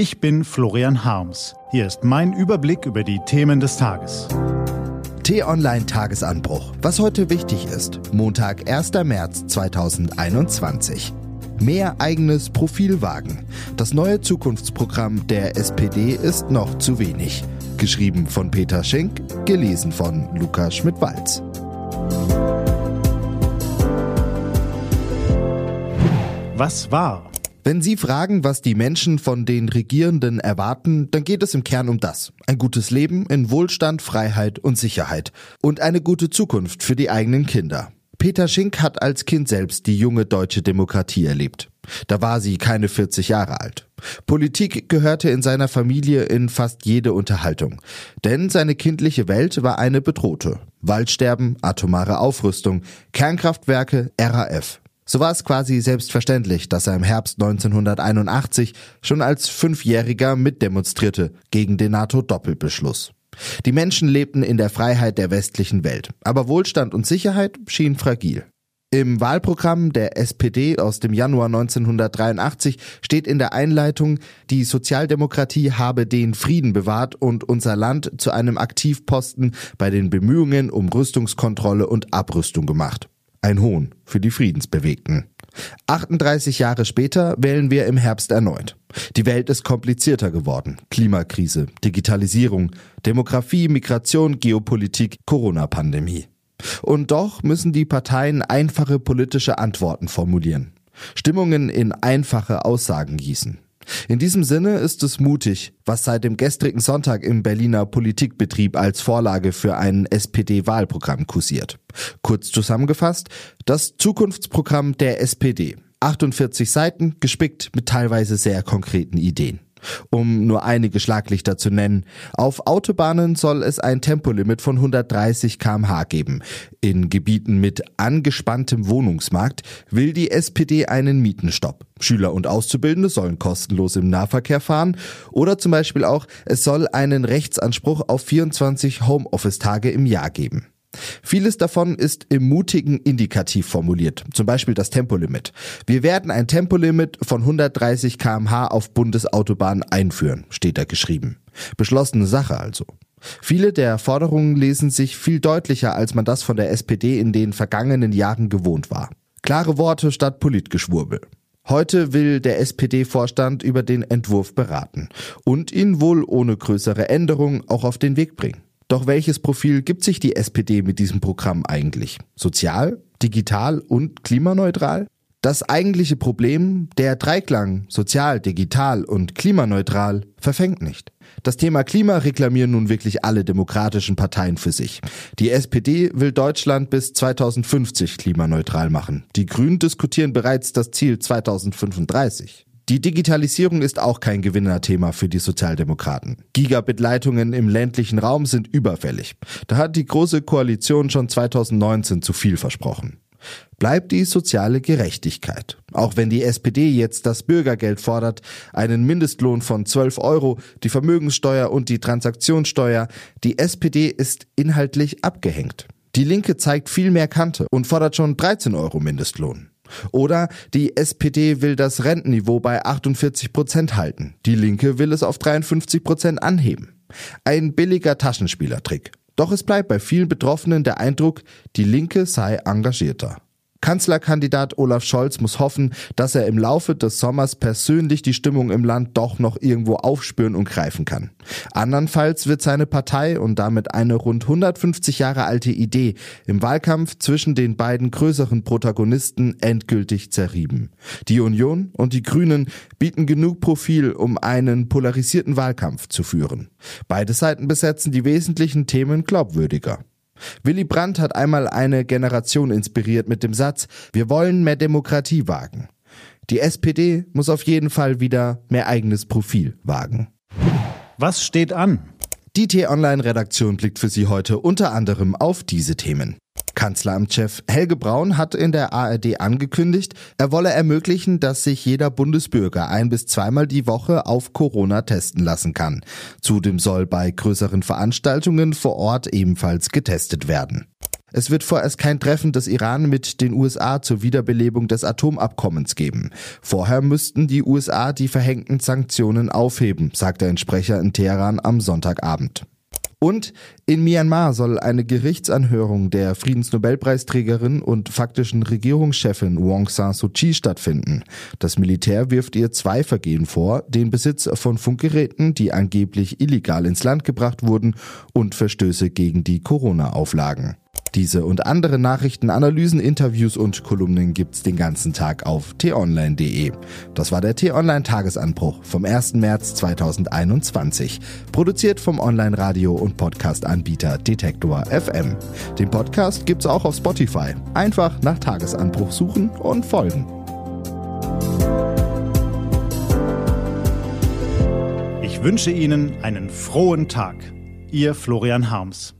Ich bin Florian Harms. Hier ist mein Überblick über die Themen des Tages. T-Online Tagesanbruch. Was heute wichtig ist. Montag, 1. März 2021. Mehr eigenes Profil wagen. Das neue Zukunftsprogramm der SPD ist noch zu wenig. Geschrieben von Peter Schenk, gelesen von Lukas Schmidt-Walz. Was war? Wenn Sie fragen, was die Menschen von den Regierenden erwarten, dann geht es im Kern um das. Ein gutes Leben in Wohlstand, Freiheit und Sicherheit. Und eine gute Zukunft für die eigenen Kinder. Peter Schink hat als Kind selbst die junge deutsche Demokratie erlebt. Da war sie keine 40 Jahre alt. Politik gehörte in seiner Familie in fast jede Unterhaltung. Denn seine kindliche Welt war eine bedrohte. Waldsterben, atomare Aufrüstung, Kernkraftwerke, RAF. So war es quasi selbstverständlich, dass er im Herbst 1981 schon als Fünfjähriger mitdemonstrierte gegen den NATO-Doppelbeschluss. Die Menschen lebten in der Freiheit der westlichen Welt, aber Wohlstand und Sicherheit schienen fragil. Im Wahlprogramm der SPD aus dem Januar 1983 steht in der Einleitung, die Sozialdemokratie habe den Frieden bewahrt und unser Land zu einem Aktivposten bei den Bemühungen um Rüstungskontrolle und Abrüstung gemacht. Ein Hohn für die Friedensbewegten. 38 Jahre später wählen wir im Herbst erneut. Die Welt ist komplizierter geworden. Klimakrise, Digitalisierung, Demografie, Migration, Geopolitik, Corona-Pandemie. Und doch müssen die Parteien einfache politische Antworten formulieren. Stimmungen in einfache Aussagen gießen. In diesem Sinne ist es mutig, was seit dem gestrigen Sonntag im Berliner Politikbetrieb als Vorlage für ein SPD-Wahlprogramm kursiert. Kurz zusammengefasst, das Zukunftsprogramm der SPD. 48 Seiten, gespickt mit teilweise sehr konkreten Ideen. Um nur einige Schlaglichter zu nennen. Auf Autobahnen soll es ein Tempolimit von 130 kmh geben. In Gebieten mit angespanntem Wohnungsmarkt will die SPD einen Mietenstopp. Schüler und Auszubildende sollen kostenlos im Nahverkehr fahren oder zum Beispiel auch, es soll einen Rechtsanspruch auf 24 Homeoffice-Tage im Jahr geben. Vieles davon ist im mutigen Indikativ formuliert, zum Beispiel das Tempolimit. Wir werden ein Tempolimit von 130 kmh auf Bundesautobahnen einführen, steht da geschrieben. Beschlossene Sache also. Viele der Forderungen lesen sich viel deutlicher, als man das von der SPD in den vergangenen Jahren gewohnt war. Klare Worte statt Politgeschwurbel. Heute will der SPD-Vorstand über den Entwurf beraten und ihn wohl ohne größere Änderungen auch auf den Weg bringen. Doch welches Profil gibt sich die SPD mit diesem Programm eigentlich? Sozial, digital und klimaneutral? Das eigentliche Problem, der Dreiklang sozial, digital und klimaneutral, verfängt nicht. Das Thema Klima reklamieren nun wirklich alle demokratischen Parteien für sich. Die SPD will Deutschland bis 2050 klimaneutral machen. Die Grünen diskutieren bereits das Ziel 2035. Die Digitalisierung ist auch kein Gewinnerthema für die Sozialdemokraten. Gigabit-Leitungen im ländlichen Raum sind überfällig. Da hat die Große Koalition schon 2019 zu viel versprochen. Bleibt die soziale Gerechtigkeit. Auch wenn die SPD jetzt das Bürgergeld fordert, einen Mindestlohn von 12 Euro, die Vermögenssteuer und die Transaktionssteuer, die SPD ist inhaltlich abgehängt. Die Linke zeigt viel mehr Kante und fordert schon 13 Euro Mindestlohn. Oder die SPD will das Rentenniveau bei 48 Prozent halten. Die Linke will es auf 53 Prozent anheben. Ein billiger Taschenspielertrick. Doch es bleibt bei vielen Betroffenen der Eindruck, die Linke sei engagierter. Kanzlerkandidat Olaf Scholz muss hoffen, dass er im Laufe des Sommers persönlich die Stimmung im Land doch noch irgendwo aufspüren und greifen kann. Andernfalls wird seine Partei und damit eine rund 150 Jahre alte Idee im Wahlkampf zwischen den beiden größeren Protagonisten endgültig zerrieben. Die Union und die Grünen bieten genug Profil, um einen polarisierten Wahlkampf zu führen. Beide Seiten besetzen die wesentlichen Themen glaubwürdiger. Willy Brandt hat einmal eine Generation inspiriert mit dem Satz, wir wollen mehr Demokratie wagen. Die SPD muss auf jeden Fall wieder mehr eigenes Profil wagen. Was steht an? Die T-Online-Redaktion blickt für Sie heute unter anderem auf diese Themen. Kanzleramtschef Helge Braun hat in der ARD angekündigt, er wolle ermöglichen, dass sich jeder Bundesbürger ein bis zweimal die Woche auf Corona testen lassen kann. Zudem soll bei größeren Veranstaltungen vor Ort ebenfalls getestet werden. Es wird vorerst kein Treffen des Iran mit den USA zur Wiederbelebung des Atomabkommens geben. Vorher müssten die USA die verhängten Sanktionen aufheben, sagte ein Sprecher in Teheran am Sonntagabend. Und in Myanmar soll eine Gerichtsanhörung der Friedensnobelpreisträgerin und faktischen Regierungschefin Wong San Suu Kyi stattfinden. Das Militär wirft ihr zwei Vergehen vor, den Besitz von Funkgeräten, die angeblich illegal ins Land gebracht wurden, und Verstöße gegen die Corona-Auflagen. Diese und andere Nachrichten, Analysen, Interviews und Kolumnen gibt's den ganzen Tag auf t-online.de. Das war der T-Online Tagesanbruch vom 1. März 2021. Produziert vom Online-Radio und Podcast-Anbieter Detektor FM. Den Podcast gibt's auch auf Spotify. Einfach nach Tagesanbruch suchen und folgen. Ich wünsche Ihnen einen frohen Tag. Ihr Florian Harms.